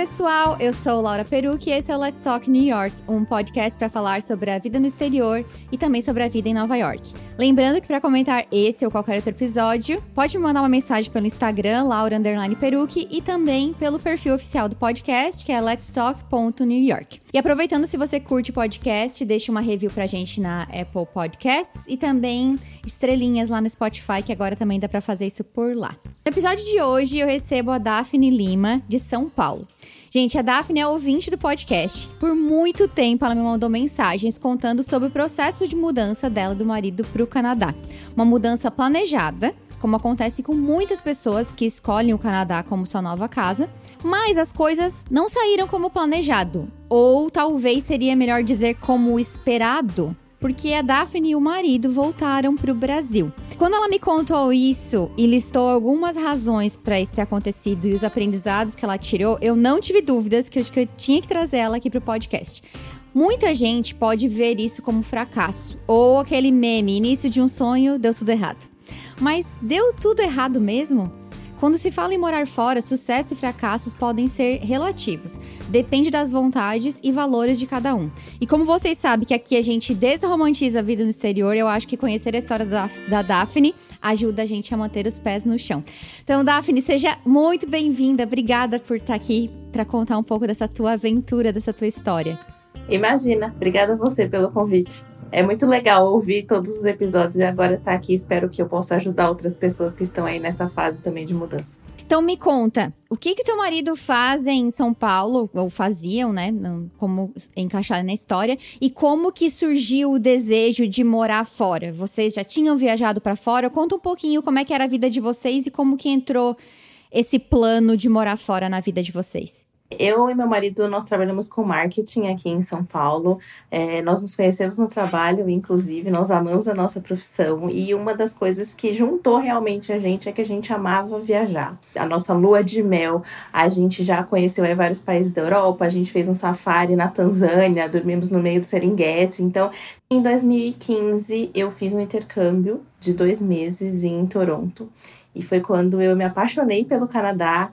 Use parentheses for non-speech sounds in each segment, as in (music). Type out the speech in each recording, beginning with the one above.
Pessoal! Eu sou Laura Peruque e esse é o Let's Talk New York, um podcast para falar sobre a vida no exterior e também sobre a vida em Nova York. Lembrando que para comentar esse ou qualquer outro episódio, pode me mandar uma mensagem pelo Instagram, Laura Peruque, e também pelo perfil oficial do podcast, que é letstalk.newyork. E aproveitando, se você curte podcast, deixe uma review pra gente na Apple Podcasts e também estrelinhas lá no Spotify, que agora também dá para fazer isso por lá. No episódio de hoje, eu recebo a Daphne Lima, de São Paulo. Gente, a Daphne é ouvinte do podcast. Por muito tempo, ela me mandou mensagens contando sobre o processo de mudança dela do marido para o Canadá. Uma mudança planejada, como acontece com muitas pessoas que escolhem o Canadá como sua nova casa, mas as coisas não saíram como planejado, ou talvez seria melhor dizer como esperado porque a Daphne e o marido voltaram para o Brasil. Quando ela me contou isso e listou algumas razões para isso ter acontecido e os aprendizados que ela tirou, eu não tive dúvidas que eu, que eu tinha que trazer ela aqui para o podcast. Muita gente pode ver isso como fracasso ou aquele meme, início de um sonho, deu tudo errado. Mas deu tudo errado mesmo? Quando se fala em morar fora, sucesso e fracassos podem ser relativos. Depende das vontades e valores de cada um. E como vocês sabem que aqui a gente desromantiza a vida no exterior, eu acho que conhecer a história da, da Daphne ajuda a gente a manter os pés no chão. Então, Daphne, seja muito bem-vinda. Obrigada por estar aqui para contar um pouco dessa tua aventura, dessa tua história. Imagina. Obrigada a você pelo convite. É muito legal ouvir todos os episódios e agora estar tá aqui. Espero que eu possa ajudar outras pessoas que estão aí nessa fase também de mudança. Então me conta, o que que teu marido faz em São Paulo, ou faziam, né? Como encaixar na história, e como que surgiu o desejo de morar fora? Vocês já tinham viajado para fora? Conta um pouquinho como é que era a vida de vocês e como que entrou esse plano de morar fora na vida de vocês. Eu e meu marido, nós trabalhamos com marketing aqui em São Paulo. É, nós nos conhecemos no trabalho, inclusive, nós amamos a nossa profissão. E uma das coisas que juntou realmente a gente é que a gente amava viajar. A nossa lua de mel, a gente já conheceu aí, vários países da Europa, a gente fez um safari na Tanzânia, dormimos no meio do Serengeti. Então, em 2015, eu fiz um intercâmbio de dois meses em Toronto. E foi quando eu me apaixonei pelo Canadá.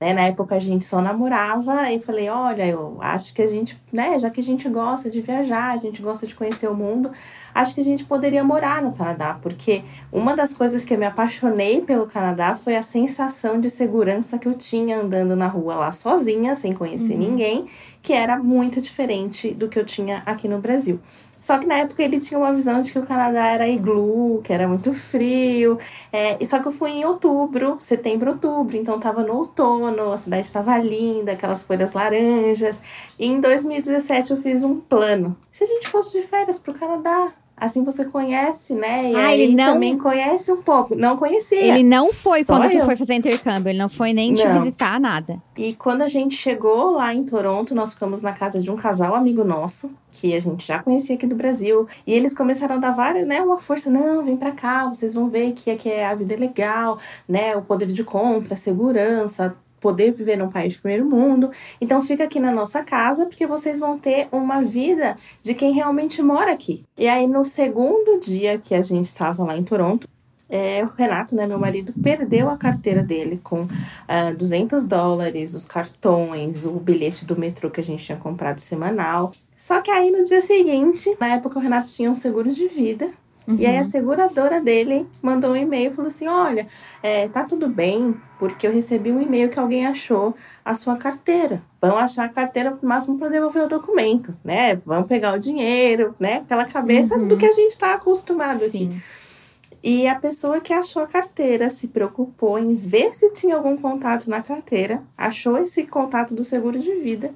Né? Na época a gente só namorava e falei, olha, eu acho que a gente, né, já que a gente gosta de viajar, a gente gosta de conhecer o mundo, acho que a gente poderia morar no Canadá, porque uma das coisas que eu me apaixonei pelo Canadá foi a sensação de segurança que eu tinha andando na rua lá sozinha, sem conhecer uhum. ninguém, que era muito diferente do que eu tinha aqui no Brasil. Só que na época ele tinha uma visão de que o Canadá era iglu, que era muito frio. É, só que eu fui em outubro, setembro, outubro, então tava no outono, a cidade estava linda, aquelas folhas laranjas. E em 2017 eu fiz um plano. Se a gente fosse de férias pro Canadá, Assim você conhece, né? E ah, aí ele não... também conhece um pouco. Não conhecia. Ele não foi Só quando eu. tu foi fazer intercâmbio. Ele não foi nem não. te visitar, nada. E quando a gente chegou lá em Toronto, nós ficamos na casa de um casal amigo nosso, que a gente já conhecia aqui do Brasil. E eles começaram a dar várias, né? Uma força. Não, vem pra cá, vocês vão ver que aqui é a vida é legal, né? O poder de compra, segurança, poder viver num país de primeiro mundo. Então fica aqui na nossa casa porque vocês vão ter uma vida de quem realmente mora aqui. E aí no segundo dia que a gente estava lá em Toronto, é, o Renato, né, meu marido, perdeu a carteira dele com uh, ah, 200 dólares, os cartões, o bilhete do metrô que a gente tinha comprado semanal. Só que aí no dia seguinte, na época o Renato tinha um seguro de vida Uhum. E aí a uhum. seguradora dele mandou um e-mail e falou assim: olha, é, tá tudo bem, porque eu recebi um e-mail que alguém achou a sua carteira. Vão achar a carteira no máximo para devolver o documento, né? Vão pegar o dinheiro, né? Aquela cabeça uhum. do que a gente está acostumado Sim. aqui. E a pessoa que achou a carteira se preocupou em ver se tinha algum contato na carteira, achou esse contato do seguro de vida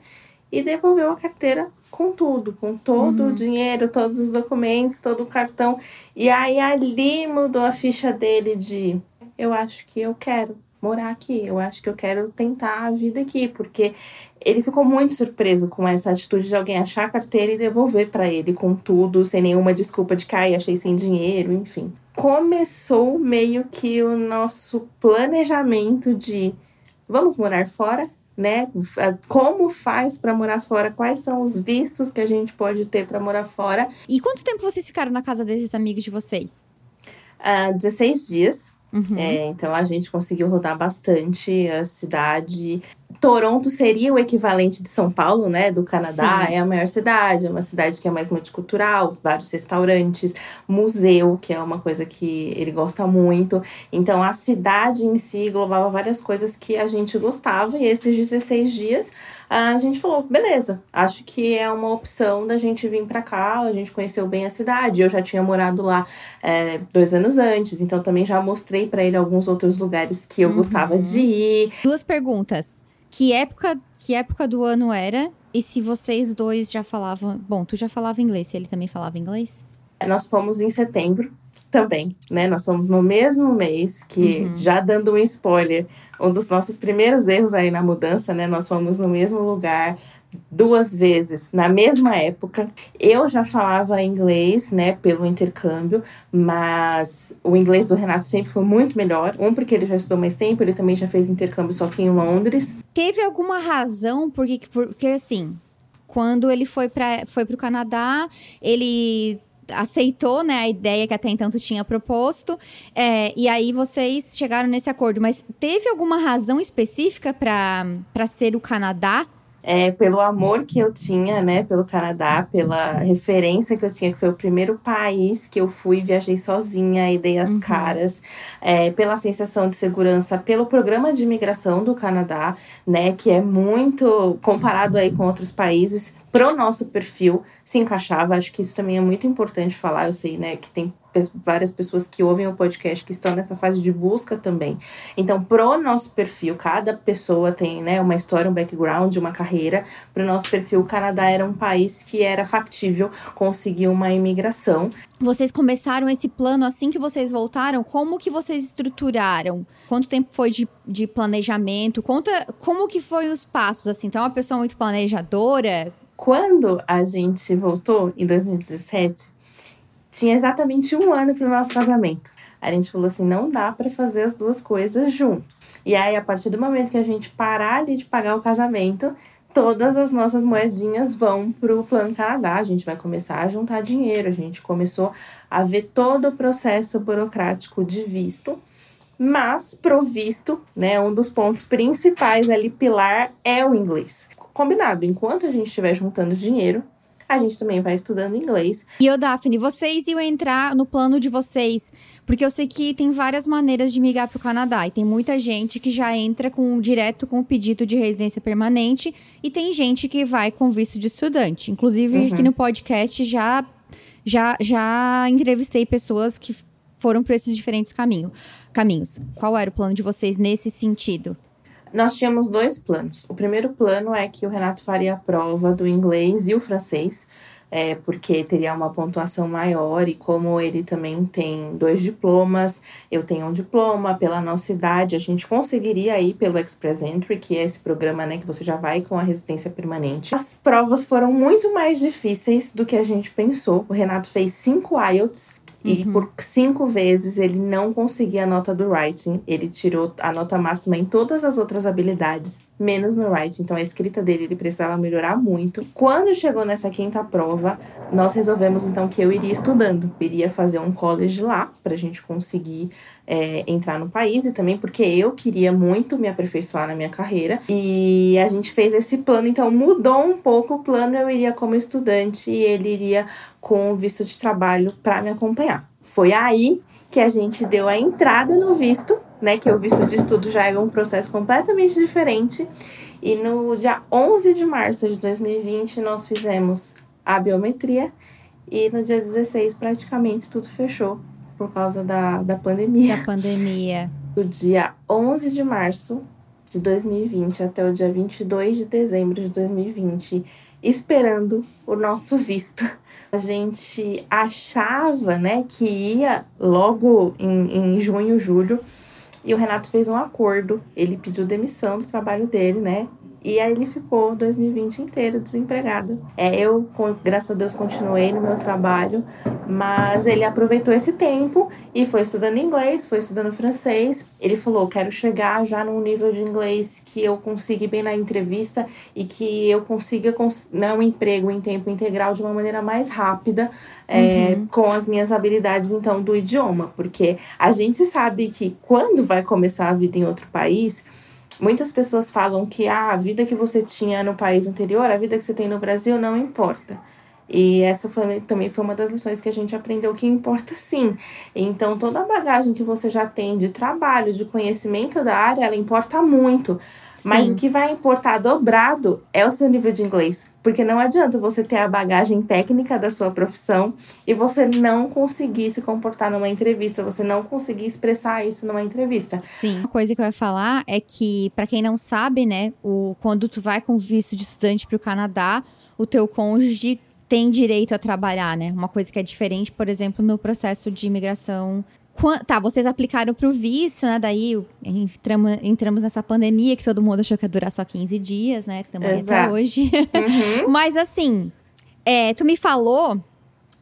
e devolveu a carteira com tudo, com todo uhum. o dinheiro, todos os documentos, todo o cartão. E aí ali mudou a ficha dele de eu acho que eu quero morar aqui, eu acho que eu quero tentar a vida aqui, porque ele ficou muito surpreso com essa atitude de alguém achar a carteira e devolver para ele com tudo, sem nenhuma desculpa de cair, achei sem dinheiro, enfim. Começou meio que o nosso planejamento de vamos morar fora, né? Como faz para morar fora? Quais são os vistos que a gente pode ter para morar fora? E quanto tempo vocês ficaram na casa desses amigos de vocês? Uh, ah, 16 dias. Uhum. É, então a gente conseguiu rodar bastante a cidade. Toronto seria o equivalente de São Paulo, né, do Canadá. Sim. É a maior cidade, é uma cidade que é mais multicultural, vários restaurantes, museu, que é uma coisa que ele gosta muito. Então a cidade em si englobava várias coisas que a gente gostava e esses 16 dias a gente falou, beleza, acho que é uma opção da gente vir para cá. A gente conheceu bem a cidade. Eu já tinha morado lá é, dois anos antes, então também já mostrei para ele alguns outros lugares que eu Uhum. gostava de ir. Duas perguntas. Que época, que época do ano era? E se vocês dois já falavam. Bom, tu já falava inglês, ele também falava inglês? Nós fomos em setembro também, né? Nós fomos no mesmo mês que, Uhum. já dando um spoiler, um dos nossos primeiros erros aí na mudança, né? Nós fomos no mesmo lugar duas vezes na mesma época. Eu já falava inglês, né, pelo intercâmbio, mas o inglês do Renato sempre foi muito melhor. Um porque ele já estudou mais tempo, ele também já fez intercâmbio só que em Londres. Teve alguma razão porque, porque assim, quando ele foi para foi pro Canadá, ele aceitou, né, a ideia que até então tu tinha proposto, é, e aí vocês chegaram nesse acordo. Mas teve alguma razão específica para ser o Canadá? É, pelo amor que eu tinha, né, pelo Canadá, pela referência que eu tinha, que foi o primeiro país que eu fui, viajei sozinha e dei as Uhum. caras, é, pela sensação de segurança, pelo programa de imigração do Canadá, né, que é muito comparado aí com outros países, pro nosso perfil se encaixava. Acho que isso também é muito importante falar. Eu sei, né, que tem várias pessoas que ouvem o podcast que estão nessa fase de busca também. Então, pro nosso perfil, cada pessoa tem, né, uma história, um background, uma carreira. Pro nosso perfil, o Canadá era um país que era factível conseguir uma imigração. Vocês começaram esse plano assim que vocês voltaram? Como que vocês estruturaram? Quanto tempo foi de, de planejamento? Conta como que foi os passos, assim. Então, é uma pessoa muito planejadora? Quando a gente voltou, em 2017, tinha exatamente um ano para o nosso casamento. A gente falou assim: não dá para fazer as duas coisas junto. E aí, a partir do momento que a gente parar de pagar o casamento, todas as nossas moedinhas vão para o Plano Canadá. A gente vai começar a juntar dinheiro. A gente começou a ver todo o processo burocrático de visto. Mas, pro visto, né, um dos pontos principais ali, pilar, é o inglês. Combinado, enquanto a gente estiver juntando dinheiro, a gente também vai estudando inglês. E ô, Daphne, vocês iam entrar no plano de vocês, porque eu sei que tem várias maneiras de migrar pro Canadá. E tem muita gente que já entra com direto com o pedido de residência permanente, e tem gente que vai com visto de estudante. Inclusive, Uhum. aqui no podcast já, já, já entrevistei pessoas que foram por esses diferentes caminho, caminhos. Qual era o plano de vocês nesse sentido? Nós tínhamos dois planos. O primeiro plano é que o Renato faria a prova do inglês e o francês, é, porque teria uma pontuação maior, e como ele também tem dois diplomas, eu tenho um diploma, pela nossa idade, a gente conseguiria ir pelo Express Entry, que é esse programa né, que você já vai com a residência permanente. As provas foram muito mais difíceis do que a gente pensou. O Renato fez cinco IELTS. E Uhum. por cinco vezes ele não conseguia a nota do writing. Ele tirou a nota máxima em todas as outras habilidades, menos no writing. Então a escrita dele ele precisava melhorar muito. Quando chegou nessa quinta prova, nós resolvemos então que eu iria estudando. Iria fazer um college lá pra gente conseguir é, entrar no país e também porque eu queria muito me aperfeiçoar na minha carreira. E a gente fez esse plano, então mudou um pouco o plano. Eu iria como estudante e ele iria com o visto de trabalho para me acompanhar. Foi aí que a gente deu a entrada no visto, né? Que o visto de estudo já é um processo completamente diferente. E no dia 11 de março de 2020, nós fizemos a biometria. E no dia 16, praticamente tudo fechou por causa da, da pandemia. Da pandemia. Do dia 11 de março de 2020 até o dia 22 de dezembro de 2020, esperando o nosso visto. A gente achava, né, que ia logo em, em junho, julho, e o Renato fez um acordo. Ele pediu demissão do trabalho dele, né? E aí ele ficou 2020 inteiro desempregado. É, eu, graças a Deus, continuei no meu trabalho, mas ele aproveitou esse tempo e foi estudando inglês, foi estudando francês. Ele falou: quero chegar já num nível de inglês que eu consiga ir bem na entrevista e que eu consiga né, um emprego em tempo integral de uma maneira mais rápida, é, uhum. com as minhas habilidades, então, do idioma. Porque a gente sabe que quando vai começar a vida em outro país, Muitas pessoas falam que ah, a vida que você tinha no país anterior, a vida que você tem no Brasil não importa. E essa foi, também foi uma das lições que a gente aprendeu que importa sim. Então, toda a bagagem que você já tem de trabalho, de conhecimento da área, ela importa muito. Sim. Mas o que vai importar dobrado é o seu nível de inglês. Porque não adianta você ter a bagagem técnica da sua profissão e você não conseguir se comportar numa entrevista, você não conseguir expressar isso numa entrevista. Sim. Uma coisa que eu ia falar é que, para quem não sabe, né, o, quando tu vai com visto de estudante para o Canadá, o teu cônjuge tem direito a trabalhar, né? Uma coisa que é diferente, por exemplo, no processo de imigração Tá, vocês aplicaram para o visto, né? Daí entramos, entramos nessa pandemia que todo mundo achou que ia durar só 15 dias, né? Estamos até hoje. Uhum. (laughs) Mas assim, é, tu me falou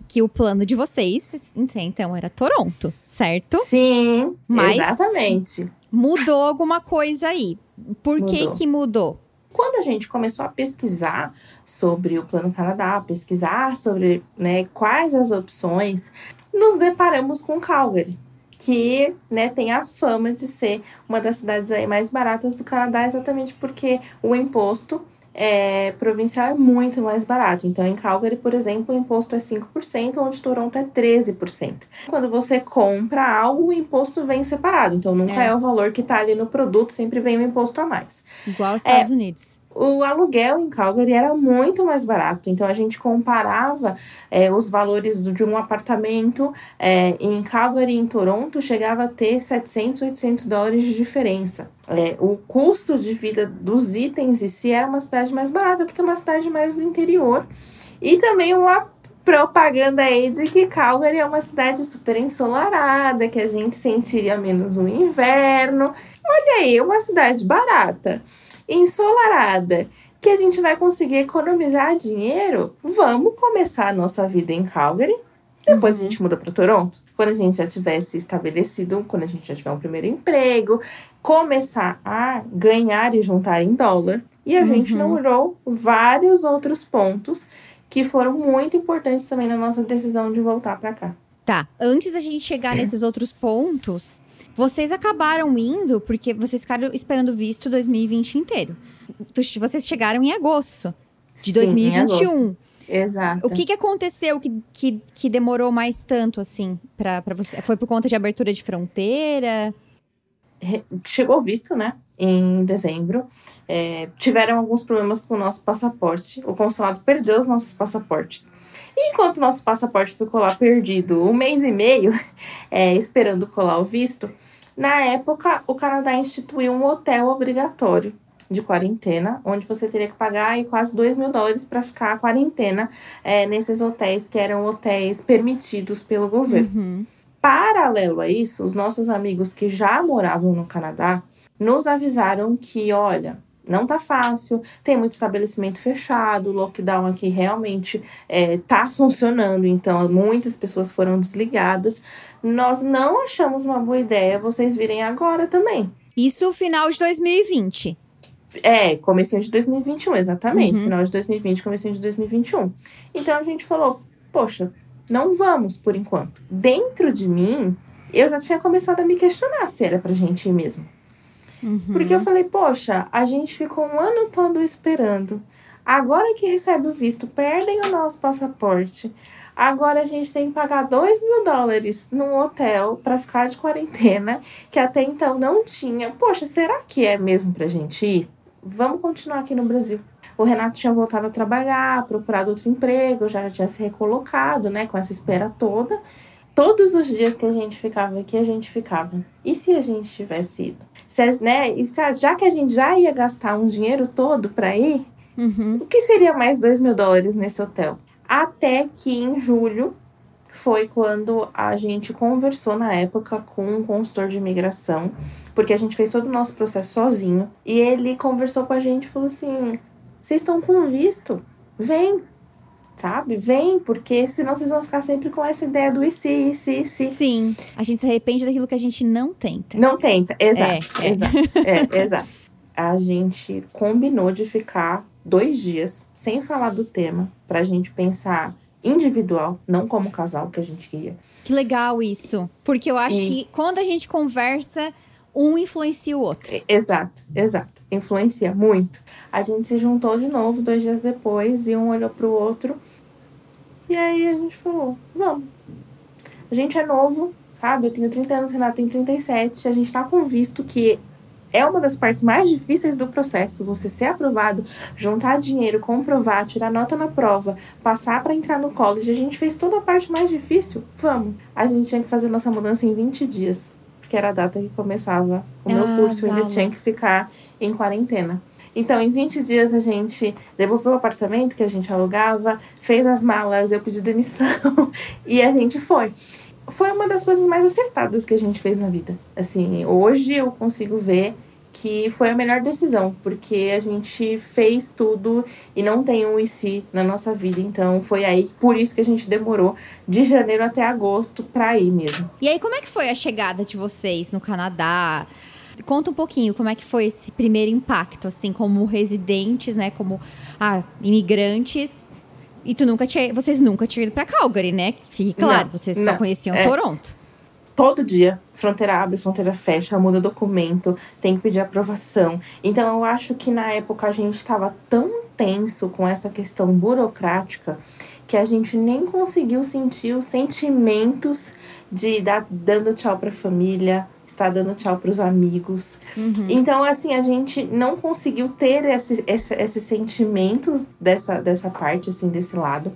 que o plano de vocês, então, era Toronto, certo? Sim, Mas exatamente. Mudou alguma coisa aí. Por mudou. que que mudou? Quando a gente começou a pesquisar sobre o Plano Canadá, pesquisar sobre né, quais as opções, nos deparamos com Calgary que né, tem a fama de ser uma das cidades aí mais baratas do Canadá, exatamente porque o imposto é, provincial é muito mais barato. Então, em Calgary, por exemplo, o imposto é 5%, onde Toronto é 13%. Quando você compra algo, o imposto vem separado. Então, nunca é, é o valor que está ali no produto, sempre vem o imposto a mais. Igual aos Estados é, Unidos o aluguel em Calgary era muito mais barato. Então a gente comparava é, os valores do, de um apartamento é, em Calgary e em Toronto, chegava a ter 700, 800 dólares de diferença. É, o custo de vida dos itens em si era uma cidade mais barata, porque é uma cidade mais do interior. E também uma propaganda aí de que Calgary é uma cidade super ensolarada, que a gente sentiria menos o inverno. Olha aí, uma cidade barata ensolarada, que a gente vai conseguir economizar dinheiro, vamos começar a nossa vida em Calgary. Depois uhum. a gente muda para Toronto. Quando a gente já tivesse estabelecido, quando a gente já tiver um primeiro emprego, começar a ganhar e juntar em dólar. E a uhum. gente namorou vários outros pontos que foram muito importantes também na nossa decisão de voltar para cá. Tá, antes da gente chegar nesses outros pontos, vocês acabaram indo porque vocês ficaram esperando visto 2020 inteiro. Vocês chegaram em agosto de Sim, 2021. Exato. O que, que aconteceu que, que, que demorou mais tanto, assim, para você? Foi por conta de abertura de fronteira? Chegou visto, né? Em dezembro. É, tiveram alguns problemas com o nosso passaporte. O consulado perdeu os nossos passaportes. E enquanto nosso passaporte ficou lá perdido um mês e meio, (laughs) é, esperando colar o visto, na época o Canadá instituiu um hotel obrigatório de quarentena, onde você teria que pagar aí, quase 2 mil dólares para ficar a quarentena é, nesses hotéis que eram hotéis permitidos pelo governo. Uhum. Paralelo a isso, os nossos amigos que já moravam no Canadá nos avisaram que, olha, não tá fácil, tem muito estabelecimento fechado, o lockdown aqui realmente é, tá funcionando, então muitas pessoas foram desligadas. Nós não achamos uma boa ideia vocês virem agora também. Isso final de 2020. É, comecinho de 2021, exatamente. Uhum. Final de 2020, comecinho de 2021. Então a gente falou, poxa, não vamos por enquanto. Dentro de mim, eu já tinha começado a me questionar se era pra gente ir mesmo. Uhum. Porque eu falei, poxa, a gente ficou um ano todo esperando. Agora que recebe o visto, perdem o nosso passaporte. Agora a gente tem que pagar 2 mil dólares num hotel para ficar de quarentena, que até então não tinha. Poxa, será que é mesmo pra gente ir? Vamos continuar aqui no Brasil. O Renato tinha voltado a trabalhar, procurado outro emprego, já tinha se recolocado, né, com essa espera toda. Todos os dias que a gente ficava aqui, a gente ficava. E se a gente tivesse ido? Se, né, e se, já que a gente já ia gastar um dinheiro todo para ir, uhum. o que seria mais 2 mil dólares nesse hotel? Até que em julho foi quando a gente conversou na época com um consultor de imigração, porque a gente fez todo o nosso processo sozinho. E ele conversou com a gente e falou assim: vocês estão com visto? Vem, sabe? Vem, porque senão vocês vão ficar sempre com essa ideia do e se, e se, e se. Sim, a gente se arrepende daquilo que a gente não tenta. Não tenta, exato, É, é. exato, é, (laughs) exato. A gente combinou de ficar dois dias sem falar do tema, pra gente pensar individual, não como casal que a gente queria. Que legal isso. Porque eu acho E- que quando a gente conversa, um influencia o outro. Exato, exato. Influencia muito. A gente se juntou de novo dois dias depois e um olhou pro outro. E aí a gente falou: vamos. A gente é novo, sabe? Eu tenho 30 anos, Renato tem 37. A gente tá com visto que é uma das partes mais difíceis do processo. Você ser aprovado, juntar dinheiro, comprovar, tirar nota na prova, passar para entrar no college. A gente fez toda a parte mais difícil. Vamos. A gente tinha que fazer nossa mudança em 20 dias. Porque era a data que começava o meu Ah, curso. Eu ainda as tinha aulas. que ficar em quarentena. Então, em 20 dias, a gente devolveu o apartamento que a gente alugava, fez as malas, eu pedi demissão (laughs) e a gente foi. Foi uma das coisas mais acertadas que a gente fez na vida. Assim, hoje eu consigo ver que foi a melhor decisão, porque a gente fez tudo e não tem um e se na nossa vida. Então, foi aí, por isso que a gente demorou de janeiro até agosto pra ir mesmo. E aí, como é que foi a chegada de vocês no Canadá? Conta um pouquinho como é que foi esse primeiro impacto, assim, como residentes, né? Como ah, imigrantes. E tu nunca tinha, vocês nunca tinham ido pra Calgary, né? Fique claro, Não, vocês só não, conheciam é. Toronto. Todo dia, fronteira abre, fronteira fecha, muda documento, tem que pedir aprovação. Então eu acho que na época a gente estava tão tenso com essa questão burocrática que a gente nem conseguiu sentir os sentimentos de dar dando tchau para a família, estar dando tchau para os amigos. Uhum. Então, assim, a gente não conseguiu ter esse, esse- esses sentimentos dessa, dessa parte, assim, desse lado.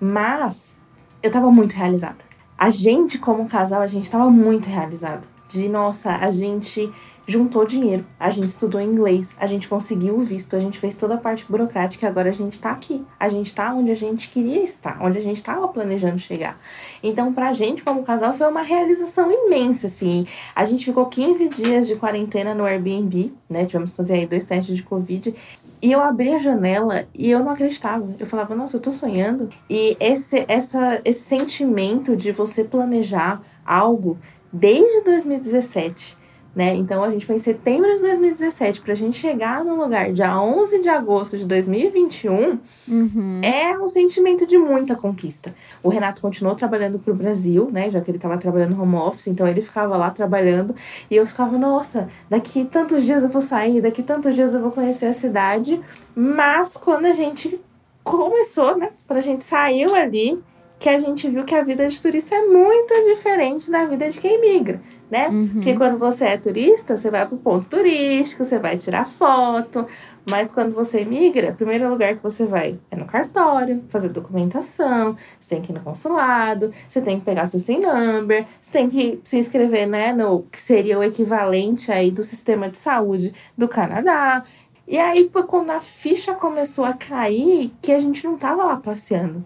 Mas eu tava muito realizada. A gente, como casal, a gente tava muito realizado. De, nossa, a gente juntou dinheiro, a gente estudou inglês, a gente conseguiu o visto, a gente fez toda a parte burocrática e agora a gente tá aqui. A gente tá onde a gente queria estar, onde a gente tava planejando chegar. Então, pra gente, como casal, foi uma realização imensa, assim. A gente ficou 15 dias de quarentena no Airbnb, né? Tivemos que fazer aí dois testes de Covid. E eu abri a janela e eu não acreditava. Eu falava, nossa, eu tô sonhando. E esse, essa, esse sentimento de você planejar algo desde 2017, né? Então a gente foi em setembro de 2017 pra gente chegar no lugar dia 11 de agosto de 2021 Uhum. é um sentimento de muita conquista. O Renato continuou trabalhando pro Brasil, né? Já que ele estava trabalhando home office, então ele ficava lá trabalhando e eu ficava, nossa, daqui tantos dias eu vou sair, daqui tantos dias eu vou conhecer a cidade. Mas quando a gente começou, né? Quando a gente saiu ali, que a gente viu que a vida de turista é muito diferente da vida de quem migra, né? Uhum. Porque quando você é turista, você vai pro ponto turístico, você vai tirar foto. Mas quando você migra, o primeiro lugar que você vai é no cartório, fazer documentação, você tem que ir no consulado, você tem que pegar seu SIM number, você tem que se inscrever, né, no que seria o equivalente aí do sistema de saúde do Canadá. E aí foi quando a ficha começou a cair que a gente não tava lá passeando.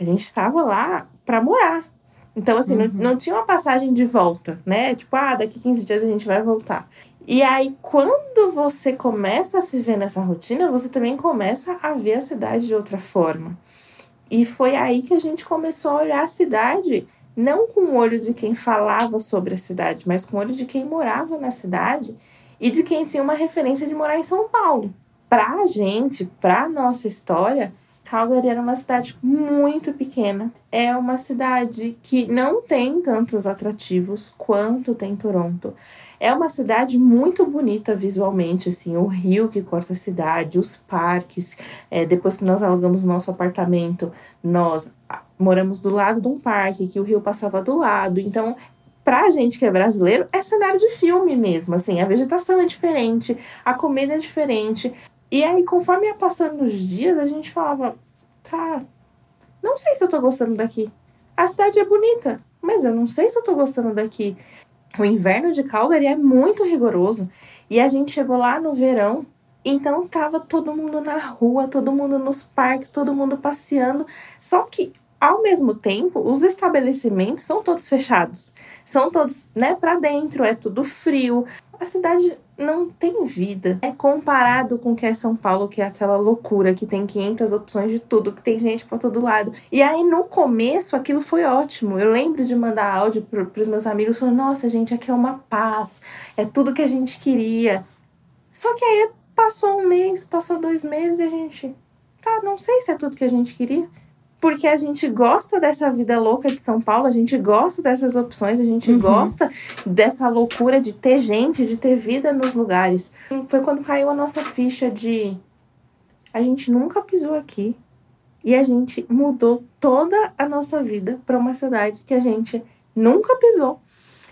A gente estava lá para morar. Então, assim, Uhum. não, não tinha uma passagem de volta, né? Tipo, ah, daqui 15 dias a gente vai voltar. E aí, quando você começa a se ver nessa rotina, você também começa a ver a cidade de outra forma. E foi aí que a gente começou a olhar a cidade, não com o olho de quem falava sobre a cidade, mas com o olho de quem morava na cidade e de quem tinha uma referência de morar em São Paulo. Pra gente, pra nossa história, Calgary era uma cidade muito pequena. É uma cidade que não tem tantos atrativos quanto tem Toronto. É uma cidade muito bonita visualmente, assim, o rio que corta a cidade, os parques. É, depois que nós alugamos nosso apartamento, nós ah, moramos do lado de um parque, que o rio passava do lado. Então, pra gente que é brasileiro, é cenário de filme mesmo, assim, a vegetação é diferente, a comida é diferente. E aí, conforme ia passando os dias, a gente falava, tá, não sei se eu tô gostando daqui. A cidade é bonita, mas eu não sei se eu tô gostando daqui. O inverno de Calgary é muito rigoroso. E a gente chegou lá no verão, então tava todo mundo na rua, todo mundo nos parques, todo mundo passeando. Só que ao mesmo tempo, os estabelecimentos são todos fechados. São todos, né, para dentro, é tudo frio. A cidade não tem vida. É comparado com o que é São Paulo, que é aquela loucura, que tem 500 opções de tudo, que tem gente para todo lado. E aí, no começo, aquilo foi ótimo. Eu lembro de mandar áudio para os meus amigos falando: nossa, gente, aqui é uma paz, é tudo que a gente queria. Só que aí passou um mês, passou dois meses e a gente. Tá, não sei se é tudo que a gente queria porque a gente gosta dessa vida louca de São Paulo, a gente gosta dessas opções, a gente uhum. gosta dessa loucura de ter gente, de ter vida nos lugares. Foi quando caiu a nossa ficha de a gente nunca pisou aqui e a gente mudou toda a nossa vida para uma cidade que a gente nunca pisou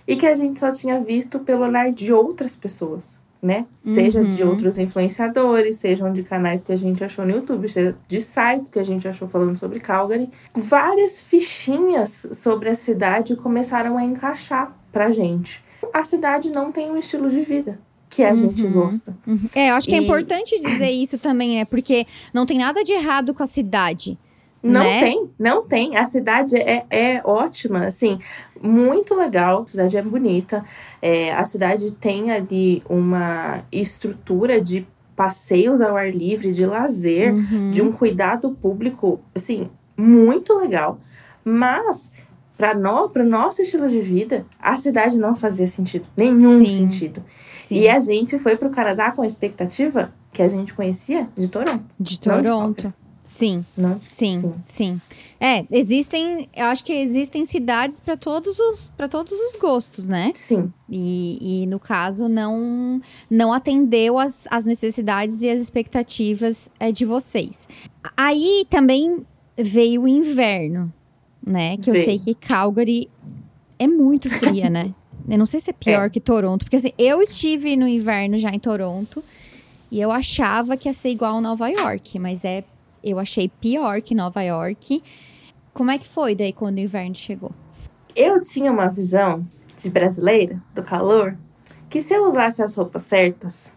e que a gente só tinha visto pelo olhar de outras pessoas né? Seja uhum. de outros influenciadores, sejam de canais que a gente achou no YouTube, seja de sites que a gente achou falando sobre Calgary. Várias fichinhas sobre a cidade começaram a encaixar pra gente. A cidade não tem um estilo de vida que a uhum. gente gosta. Uhum. É, eu acho que é e... é importante dizer isso também, é porque não tem nada de errado com a cidade. Não né? tem, não tem. A cidade é, é ótima, assim, muito legal. A cidade é bonita. É, a cidade tem ali uma estrutura de passeios ao ar livre, de lazer, uhum. de um cuidado público, assim, muito legal. Mas para no, o nosso estilo de vida, a cidade não fazia sentido, nenhum Sim. sentido. Sim. E a gente foi para o Canadá com a expectativa que a gente conhecia de Toronto. De Toronto. Sim, não? Sim, sim, sim. É, existem, eu acho que existem cidades para todos os para todos os gostos, né? Sim. E, e no caso não não atendeu as, as necessidades e as expectativas é, de vocês. Aí também veio o inverno, né? Que veio. eu sei que Calgary é muito fria, né? (laughs) Eu não sei se é pior é. que Toronto, porque assim, eu estive no inverno já em Toronto e eu achava que ia ser igual a Nova York, mas é eu achei pior que Nova York. Como é que foi daí quando o inverno chegou? Eu tinha uma visão de brasileira, do calor, que se eu usasse as roupas certas,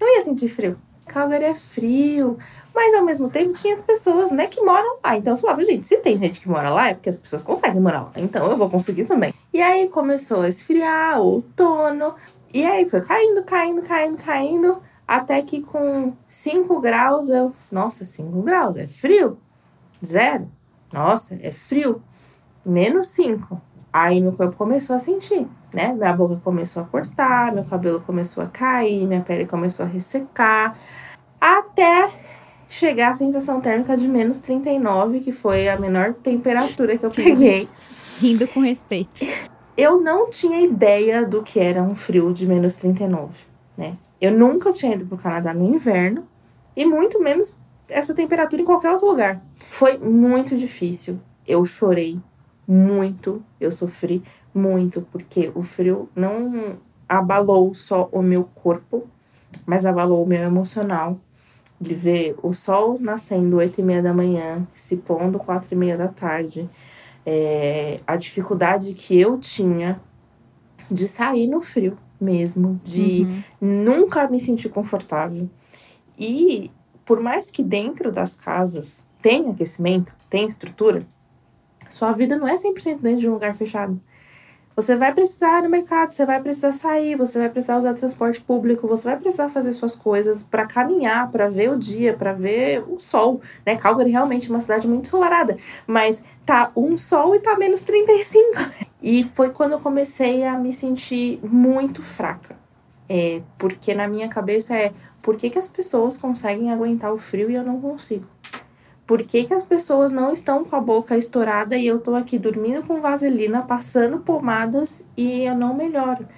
não ia sentir frio. Calgary é frio, mas ao mesmo tempo tinha as pessoas, né, que moram lá. Então eu falava, gente, se tem gente que mora lá, é porque as pessoas conseguem morar lá. Então eu vou conseguir também. E aí começou a esfriar, outono, e aí foi caindo, caindo, caindo, caindo. Até que com 5 graus eu. Nossa, 5 graus, é frio? Zero? Nossa, é frio. Menos 5. Aí meu corpo começou a sentir, né? Minha boca começou a cortar, meu cabelo começou a cair, minha pele começou a ressecar. Até chegar a sensação térmica de menos 39, que foi a menor temperatura que eu (laughs) peguei. Rindo com respeito. Eu não tinha ideia do que era um frio de menos 39, né? Eu nunca tinha ido para o Canadá no inverno e muito menos essa temperatura em qualquer outro lugar. Foi muito difícil. Eu chorei muito, eu sofri muito, porque o frio não abalou só o meu corpo, mas abalou o meu emocional. De ver o sol nascendo oito e meia da manhã, se pondo quatro e meia da tarde. É, a dificuldade que eu tinha de sair no frio mesmo, de uhum. nunca me sentir confortável. E por mais que dentro das casas tenha aquecimento, tenha estrutura, sua vida não é 100% dentro de um lugar fechado. Você vai precisar ir no mercado, você vai precisar sair, você vai precisar usar transporte público, você vai precisar fazer suas coisas para caminhar, para ver o dia, para ver o sol, né? Calgary realmente é uma cidade muito ensolarada, mas tá um sol e tá menos 35. E foi quando eu comecei a me sentir muito fraca. É, porque na minha cabeça é por que, que as pessoas conseguem aguentar o frio e eu não consigo? Por que, que as pessoas não estão com a boca estourada e eu tô aqui dormindo com vaselina, passando pomadas e eu não melhoro?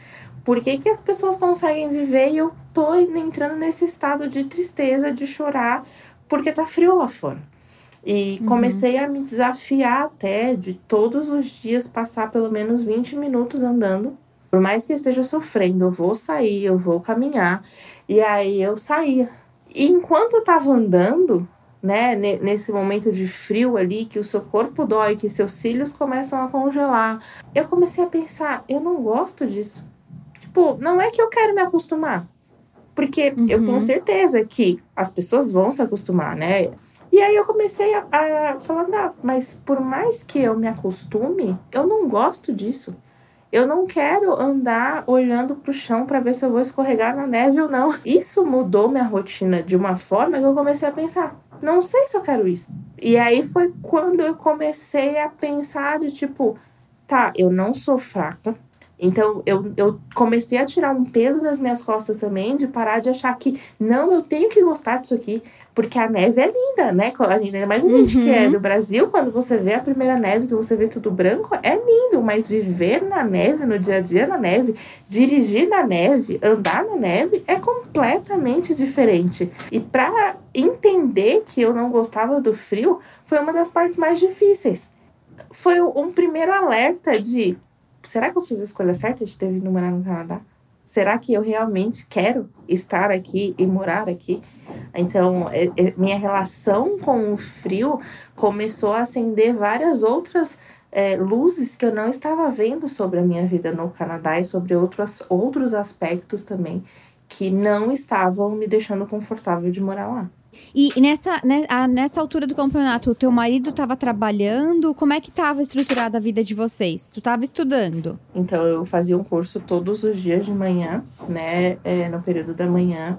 Por que, que as pessoas conseguem viver e eu tô entrando nesse estado de tristeza, de chorar, porque tá frio lá fora? E uhum. comecei a me desafiar até de todos os dias passar pelo menos 20 minutos andando. Por mais que eu esteja sofrendo, eu vou sair, eu vou caminhar. E aí eu saía. E enquanto eu tava andando, né, nesse momento de frio ali, que o seu corpo dói, que seus cílios começam a congelar, eu comecei a pensar, eu não gosto disso. Tipo, não é que eu quero me acostumar. Porque uhum. eu tenho uhum. certeza que as pessoas vão se acostumar, né? E aí eu comecei a, a falar, ah, mas por mais que eu me acostume, eu não gosto disso. Eu não quero andar olhando para o chão para ver se eu vou escorregar na neve ou não. Isso mudou minha rotina de uma forma que eu comecei a pensar: não sei se eu quero isso. E aí foi quando eu comecei a pensar de tipo, tá, eu não sou fraca, então, eu, eu comecei a tirar um peso das minhas costas também, de parar de achar que, não, eu tenho que gostar disso aqui, porque a neve é linda, né? A gente, ainda mais a gente uhum. que é uhum. do Brasil, quando você vê a primeira neve, que você vê tudo branco, é lindo, mas viver na neve, no dia a dia na neve, dirigir na neve, andar na neve, é completamente diferente. E para entender que eu não gostava do frio, foi uma das partes mais difíceis. Foi um primeiro alerta de será que eu fiz a escolha certa de ter vindo morar no Canadá? Será que eu realmente quero estar aqui e morar aqui? Então, é, é, minha relação com o frio começou a acender várias outras é, luzes que eu não estava vendo sobre a minha vida no Canadá e sobre outros, outros aspectos também que não estavam me deixando confortável de morar lá. E nessa, né, nessa altura do campeonato, o teu marido estava trabalhando? Como é que estava estruturada a vida de vocês? Tu estava estudando? Então, eu fazia um curso todos os dias de manhã, né? É, no período da manhã.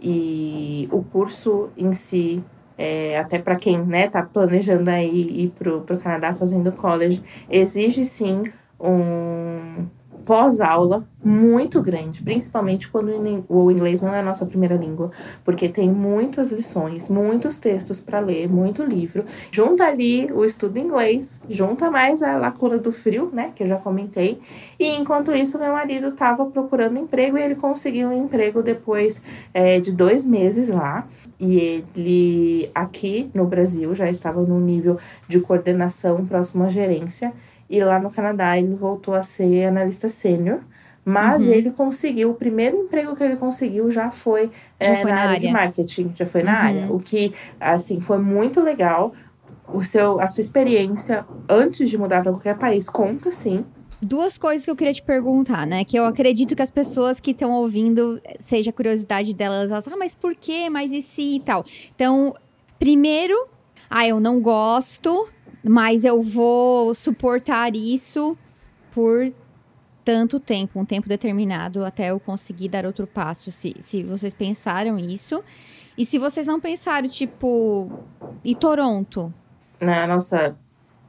E o curso em si, é, até para quem né, tá planejando aí ir pro, pro Canadá fazendo college, exige sim um pós-aula muito grande, principalmente quando o inglês não é a nossa primeira língua, porque tem muitas lições, muitos textos para ler, muito livro. Junta ali o estudo inglês, junta mais a lacuna do frio, né, que eu já comentei. E enquanto isso, meu marido estava procurando emprego e ele conseguiu um emprego depois é, de dois meses lá. E ele aqui no Brasil já estava no nível de coordenação próximo à gerência. E lá no Canadá ele voltou a ser analista sênior. Mas uhum. ele conseguiu, o primeiro emprego que ele conseguiu já foi, já é, foi na, na, área de marketing, já foi na uhum. área. O que, assim, foi muito legal. O seu, a sua experiência antes de mudar para qualquer país conta, sim. Duas coisas que eu queria te perguntar, né? Que eu acredito que as pessoas que estão ouvindo, seja a curiosidade delas, elas, ah, mas por quê? Mas e se e tal. Então, primeiro, ah, eu não gosto, mas eu vou suportar isso por tanto tempo, um tempo determinado, até eu conseguir dar outro passo. Se, se vocês pensaram isso. E se vocês não pensaram, tipo, e Toronto? Na nossa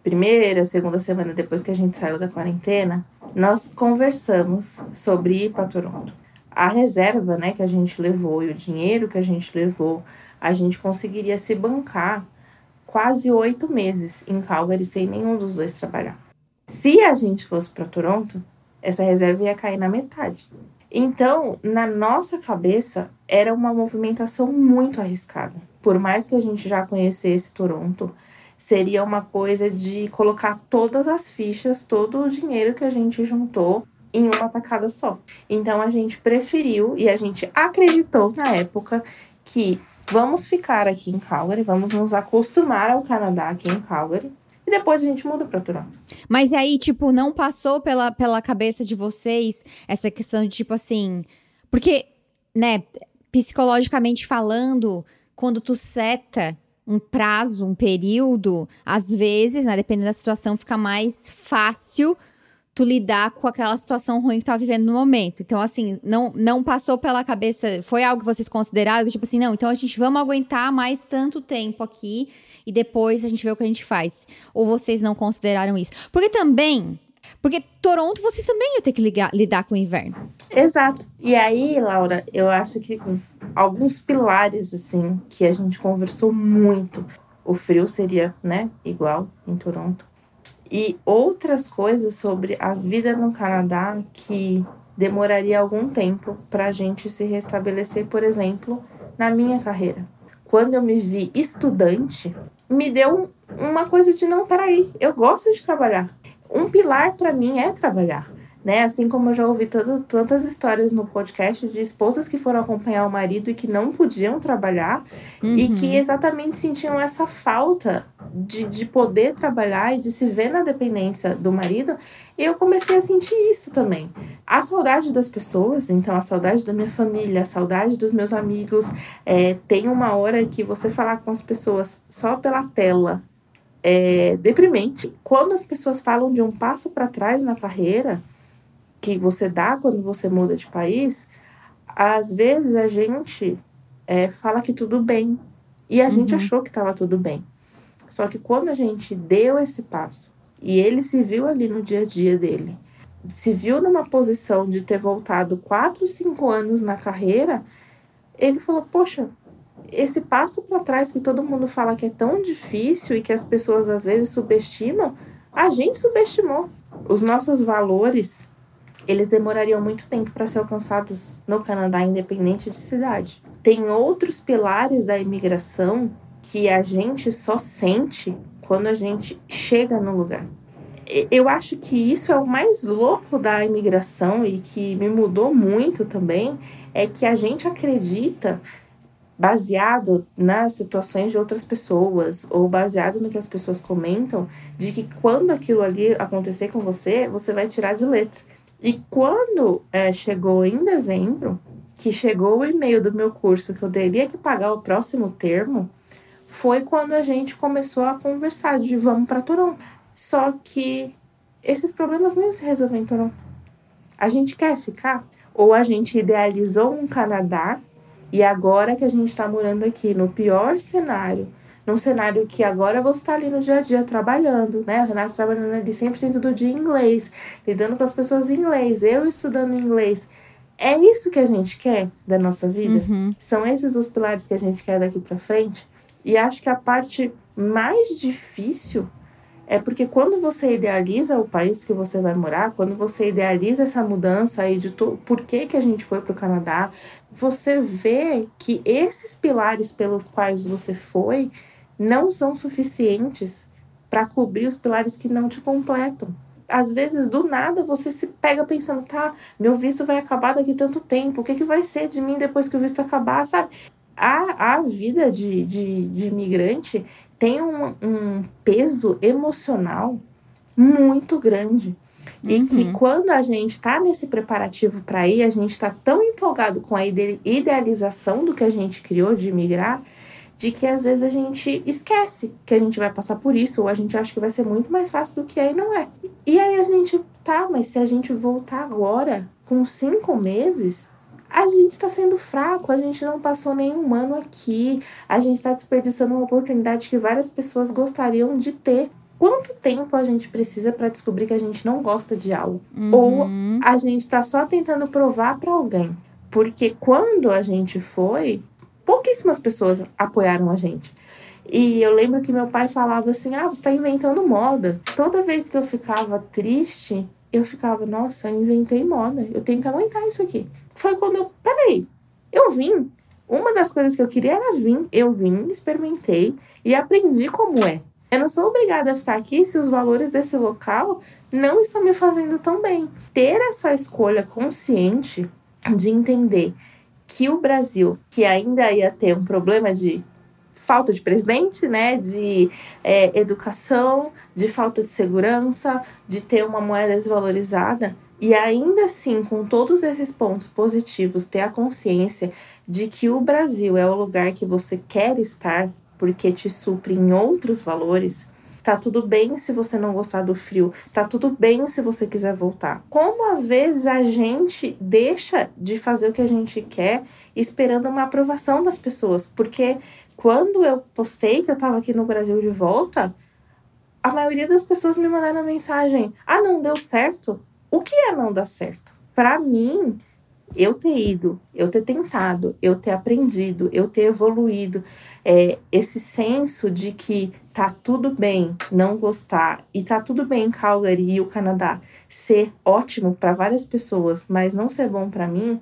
primeira, segunda semana depois que a gente saiu da quarentena, nós conversamos sobre ir para Toronto. A reserva, né, que a gente levou e o dinheiro que a gente levou, a gente conseguiria se bancar quase oito meses em Calgary sem nenhum dos dois trabalhar. Se a gente fosse para Toronto, essa reserva ia cair na metade. Então, na nossa cabeça, era uma movimentação muito arriscada. Por mais que a gente já conhecesse Toronto, seria uma coisa de colocar todas as fichas, todo o dinheiro que a gente juntou em uma tacada só. Então a gente preferiu e a gente acreditou na época que Vamos ficar aqui em Calgary, vamos nos acostumar ao Canadá aqui em Calgary. E depois a gente muda para Toronto. Mas aí, tipo, não passou pela, pela cabeça de vocês essa questão de, tipo assim. Porque, né, psicologicamente falando, quando tu seta um prazo, um período, às vezes, né, dependendo da situação, fica mais fácil tu lidar com aquela situação ruim que tu tá vivendo no momento. Então, assim, não, não passou pela cabeça, foi algo que vocês consideraram, tipo assim, não, então a gente vamos aguentar mais tanto tempo aqui e depois a gente vê o que a gente faz. Ou vocês não consideraram isso? Porque também, porque Toronto vocês também iam ter que ligar, lidar com o inverno. Exato. E aí, Laura, eu acho que alguns pilares, assim, que a gente conversou muito. O frio seria, né, igual em Toronto e outras coisas sobre a vida no Canadá que demoraria algum tempo para a gente se restabelecer, por exemplo, na minha carreira. Quando eu me vi estudante, me deu uma coisa de não, peraí, eu gosto de trabalhar. Um pilar para mim é trabalhar. Né? Assim como eu já ouvi todo, tantas histórias no podcast de esposas que foram acompanhar o marido e que não podiam trabalhar uhum. e que exatamente sentiam essa falta de, de poder trabalhar e de se ver na dependência do marido. E eu comecei a sentir isso também. A saudade das pessoas, então a saudade da minha família, a saudade dos meus amigos. É, tem uma hora que você falar com as pessoas só pela tela é deprimente. Quando as pessoas falam de um passo para trás na carreira, que você dá quando você muda de país, às vezes a gente é, fala que tudo bem. E a uhum. gente achou que estava tudo bem. Só que quando a gente deu esse passo e ele se viu ali no dia a dia dele, se viu numa posição de ter voltado quatro, cinco anos na carreira, ele falou: Poxa, esse passo para trás que todo mundo fala que é tão difícil e que as pessoas às vezes subestimam, a gente subestimou. Os nossos valores, eles demorariam muito tempo para ser alcançados no Canadá, independente de cidade. Tem outros pilares da imigração que a gente só sente quando a gente chega no lugar. Eu acho que isso é o mais louco da imigração e que me mudou muito também, é que a gente acredita baseado nas situações de outras pessoas ou baseado no que as pessoas comentam, de que quando aquilo ali acontecer com você, você vai tirar de letra. E quando é, chegou em dezembro, que chegou o e-mail do meu curso que eu teria que pagar o próximo termo, foi quando a gente começou a conversar de vamos para Toronto. Só que esses problemas não iam se resolver em Toronto. A gente quer ficar? Ou a gente idealizou um Canadá e agora que a gente está morando aqui no pior cenário, num cenário que agora você está ali no dia a dia trabalhando, né? O Renato trabalhando ali 100% do dia em inglês, lidando com as pessoas em inglês, eu estudando inglês. É isso que a gente quer da nossa vida? Uhum. São esses os pilares que a gente quer daqui para frente? E acho que a parte mais difícil é porque quando você idealiza o país que você vai morar, quando você idealiza essa mudança aí de por que, que a gente foi para o Canadá, você vê que esses pilares pelos quais você foi não são suficientes para cobrir os pilares que não te completam. Às vezes, do nada, você se pega pensando, tá, meu visto vai acabar daqui tanto tempo, o que, que vai ser de mim depois que o visto acabar, sabe? A, a vida de, de, de imigrante tem um, um peso emocional muito grande. Uhum. E que quando a gente está nesse preparativo para ir, a gente está tão empolgado com a idealização do que a gente criou de migrar, de que às vezes a gente esquece que a gente vai passar por isso, ou a gente acha que vai ser muito mais fácil do que aí não é. E aí a gente, tá, mas se a gente voltar agora, com cinco meses, a gente está sendo fraco, a gente não passou nenhum ano aqui, a gente está desperdiçando uma oportunidade que várias pessoas gostariam de ter. Quanto tempo a gente precisa para descobrir que a gente não gosta de algo? Uhum. Ou a gente está só tentando provar para alguém? Porque quando a gente foi, pouquíssimas pessoas apoiaram a gente. E eu lembro que meu pai falava assim: ah, você está inventando moda. Toda vez que eu ficava triste, eu ficava, nossa, eu inventei moda, eu tenho que aguentar isso aqui. Foi quando eu, peraí, eu vim. Uma das coisas que eu queria era vir. Eu vim, experimentei e aprendi como é. Eu não sou obrigada a ficar aqui se os valores desse local não estão me fazendo tão bem. Ter essa escolha consciente de entender que o Brasil, que ainda ia ter um problema de falta de presidente, né, de é, educação, de falta de segurança, de ter uma moeda desvalorizada, e ainda assim, com todos esses pontos positivos, ter a consciência de que o Brasil é o lugar que você quer estar, porque te supre em outros valores, tá tudo bem se você não gostar do frio, tá tudo bem se você quiser voltar. Como às vezes a gente deixa de fazer o que a gente quer esperando uma aprovação das pessoas, porque quando eu postei que eu tava aqui no Brasil de volta, a maioria das pessoas me mandaram mensagem: "Ah, não deu certo". O que é não dar certo? Para mim, eu ter ido, eu ter tentado, eu ter aprendido, eu ter evoluído, é, esse senso de que tá tudo bem não gostar e tá tudo bem em Calgary e o Canadá ser ótimo para várias pessoas, mas não ser bom para mim,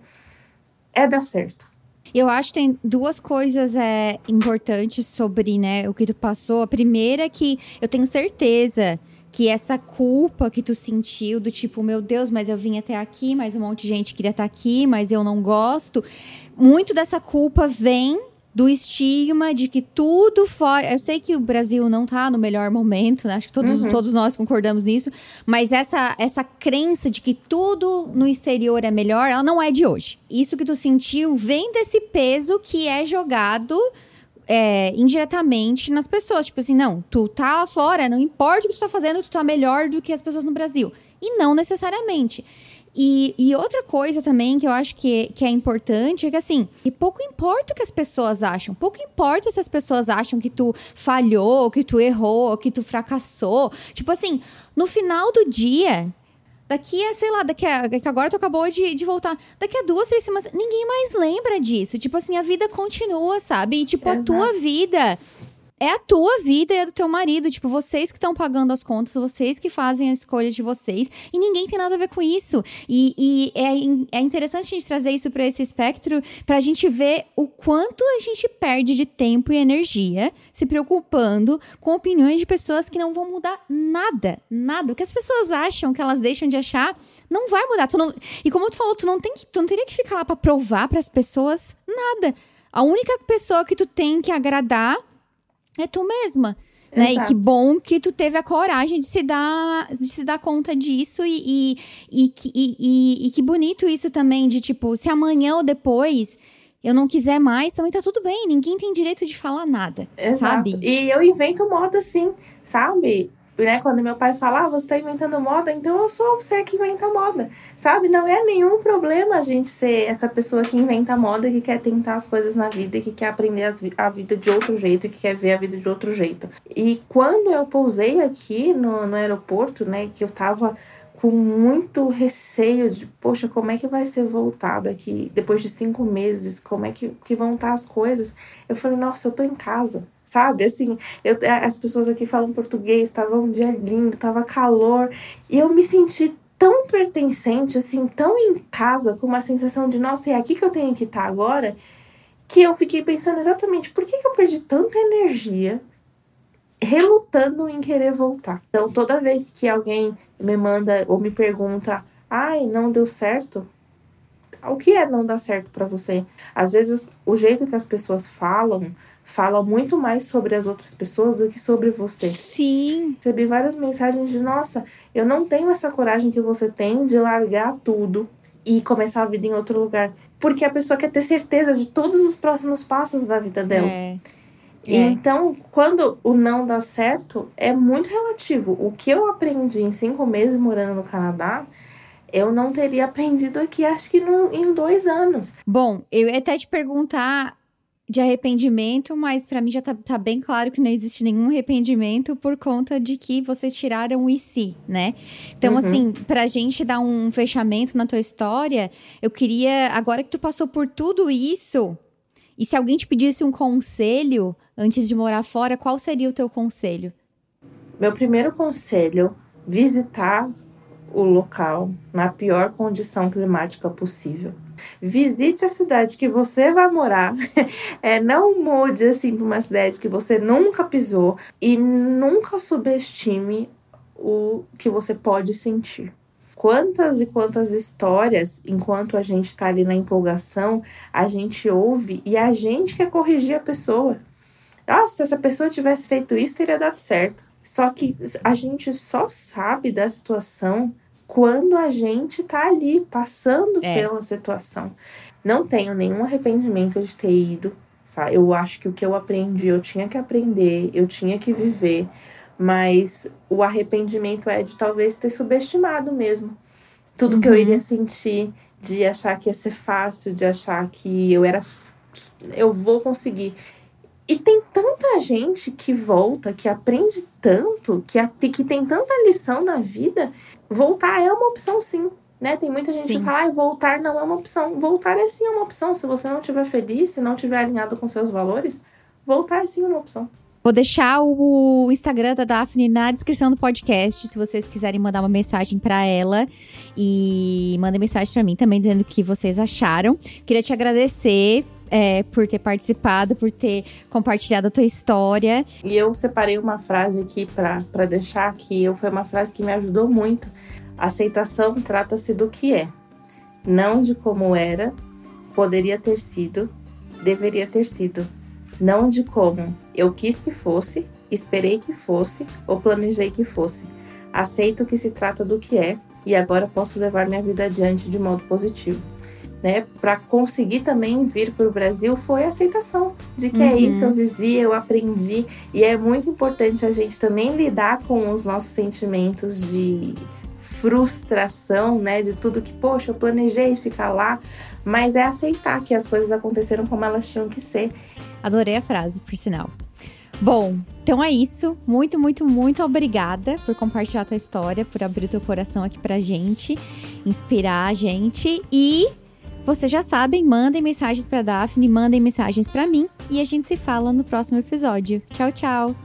é dar certo. Eu acho que tem duas coisas é, importantes sobre né, o que tu passou. A primeira é que eu tenho certeza que essa culpa que tu sentiu do tipo, meu Deus, mas eu vim até aqui, mas um monte de gente queria estar aqui, mas eu não gosto. Muito dessa culpa vem do estigma de que tudo fora. Eu sei que o Brasil não tá no melhor momento, né? Acho que todos, uhum. todos nós concordamos nisso. Mas essa, essa crença de que tudo no exterior é melhor, ela não é de hoje. Isso que tu sentiu vem desse peso que é jogado. É, indiretamente nas pessoas. Tipo assim, não, tu tá lá fora, não importa o que tu tá fazendo, tu tá melhor do que as pessoas no Brasil. E não necessariamente. E, e, outra coisa também que eu acho que, que é importante é que, assim, e pouco importa o que as pessoas acham. Pouco importa se as pessoas acham que tu falhou, que tu errou, que tu fracassou. Tipo assim, no final do dia, daqui a, sei lá, daqui a. Que agora tu acabou de, de voltar. Daqui a duas, três semanas, ninguém mais lembra disso. Tipo assim, a vida continua, sabe? E, tipo, a tua vida é a tua vida e a do teu marido. Tipo, vocês que estão pagando as contas, vocês que fazem as escolhas de vocês. E ninguém tem nada a ver com isso. E, e é, é interessante a gente trazer isso para esse espectro, para a gente ver o quanto a gente perde de tempo e energia se preocupando com opiniões de pessoas que não vão mudar nada. Nada. O que as pessoas acham, que elas deixam de achar, não vai mudar. Tu não, e como tu falou, tu não, tem que, tu não teria que ficar lá para provar para as pessoas nada. A única pessoa que tu tem que agradar é tu mesma. Né? E que bom que tu teve a coragem de se dar, de se dar conta disso e, e, e, e, que bonito isso também, de tipo, se amanhã ou depois eu não quiser mais, também tá tudo bem. Ninguém tem direito de falar nada, Exato. sabe? E eu invento moda assim, sabe? Né? Quando meu pai fala, ah, você está inventando moda, então eu sou o ser que inventa moda, sabe? Não é nenhum problema a gente ser essa pessoa que inventa moda, que quer tentar as coisas na vida, que quer aprender a vida de outro jeito, que quer ver a vida de outro jeito. E quando eu pousei aqui no, no aeroporto, né, que eu tava com muito receio de, poxa, como é que vai ser voltado aqui depois de cinco meses? Como é que, que vão estar as coisas? Eu falei, nossa, eu tô em casa sabe? Assim, eu, as pessoas aqui falam português, tava um dia lindo, tava calor, e eu me senti tão pertencente, assim, tão em casa, com uma sensação de, nossa, é aqui que eu tenho que estar tá agora, que eu fiquei pensando exatamente por que, que eu perdi tanta energia relutando em querer voltar. Então, toda vez que alguém me manda ou me pergunta, ai, não deu certo, o que é não dar certo para você? Às vezes, o jeito que as pessoas falam fala muito mais sobre as outras pessoas do que sobre você. Sim. Recebi várias mensagens de: nossa, eu não tenho essa coragem que você tem de largar tudo e começar a vida em outro lugar. Porque a pessoa quer ter certeza de todos os próximos passos da vida dela. É. É. Então, quando o não dá certo, é muito relativo. O que eu aprendi em cinco meses morando no Canadá, eu não teria aprendido aqui, acho que no, em dois anos. Bom, eu ia até te perguntar de arrependimento, mas para mim já tá, tá, bem claro que não existe nenhum arrependimento por conta de que vocês tiraram o si, né? Então, uhum. assim, pra gente dar um fechamento na tua história, eu queria, agora que tu passou por tudo isso, e se alguém te pedisse um conselho antes de morar fora, qual seria o teu conselho? Meu primeiro conselho, visitar o local na pior condição climática possível. Visite a cidade que você vai morar. (laughs) é, não mude assim para uma cidade que você nunca pisou e nunca subestime o que você pode sentir. Quantas e quantas histórias, enquanto a gente está ali na empolgação, a gente ouve e a gente quer corrigir a pessoa. Nossa, se essa pessoa tivesse feito isso, teria dado certo. Só que a gente só sabe da situação quando a gente tá ali passando é. pela situação. Não tenho nenhum arrependimento de ter ido, sabe? Eu acho que o que eu aprendi, eu tinha que aprender, eu tinha que viver, mas o arrependimento é de talvez ter subestimado mesmo tudo uhum. que eu uhum. iria sentir, de achar que ia ser fácil, de achar que eu era eu vou conseguir. E tem tanta gente que volta, que aprende tanto, que, que tem tanta lição na vida. Voltar é uma opção, sim. Né? Tem muita gente sim. que fala, ah, voltar não é uma opção. Voltar é sim uma opção. Se você não estiver feliz, se não estiver alinhado com seus valores, voltar é sim uma opção. Vou deixar o Instagram da Daphne na descrição do podcast, se vocês quiserem mandar uma mensagem para ela. E mandem mensagem para mim também dizendo o que vocês acharam. Queria te agradecer é, por ter participado, por ter compartilhado a tua história. E eu separei uma frase aqui para deixar que eu foi uma frase que me ajudou muito. Aceitação trata-se do que é, não de como era, poderia ter sido, deveria ter sido, não de como eu quis que fosse, esperei que fosse ou planejei que fosse. Aceito que se trata do que é e agora posso levar minha vida adiante de modo positivo. Né, para conseguir também vir para o Brasil foi a aceitação de que é uhum. é isso, eu vivi, eu aprendi e é muito importante a gente também lidar com os nossos sentimentos de frustração, né, de tudo que, poxa, eu planejei ficar lá, mas é aceitar que as coisas aconteceram como elas tinham que ser. Adorei a frase, por sinal. Bom, então é isso. Muito, muito, muito obrigada por compartilhar a tua história, por abrir teu coração aqui pra gente, inspirar a gente e vocês já sabem, mandem mensagens para Daphne, mandem mensagens para mim e a gente se fala no próximo episódio. Tchau, tchau.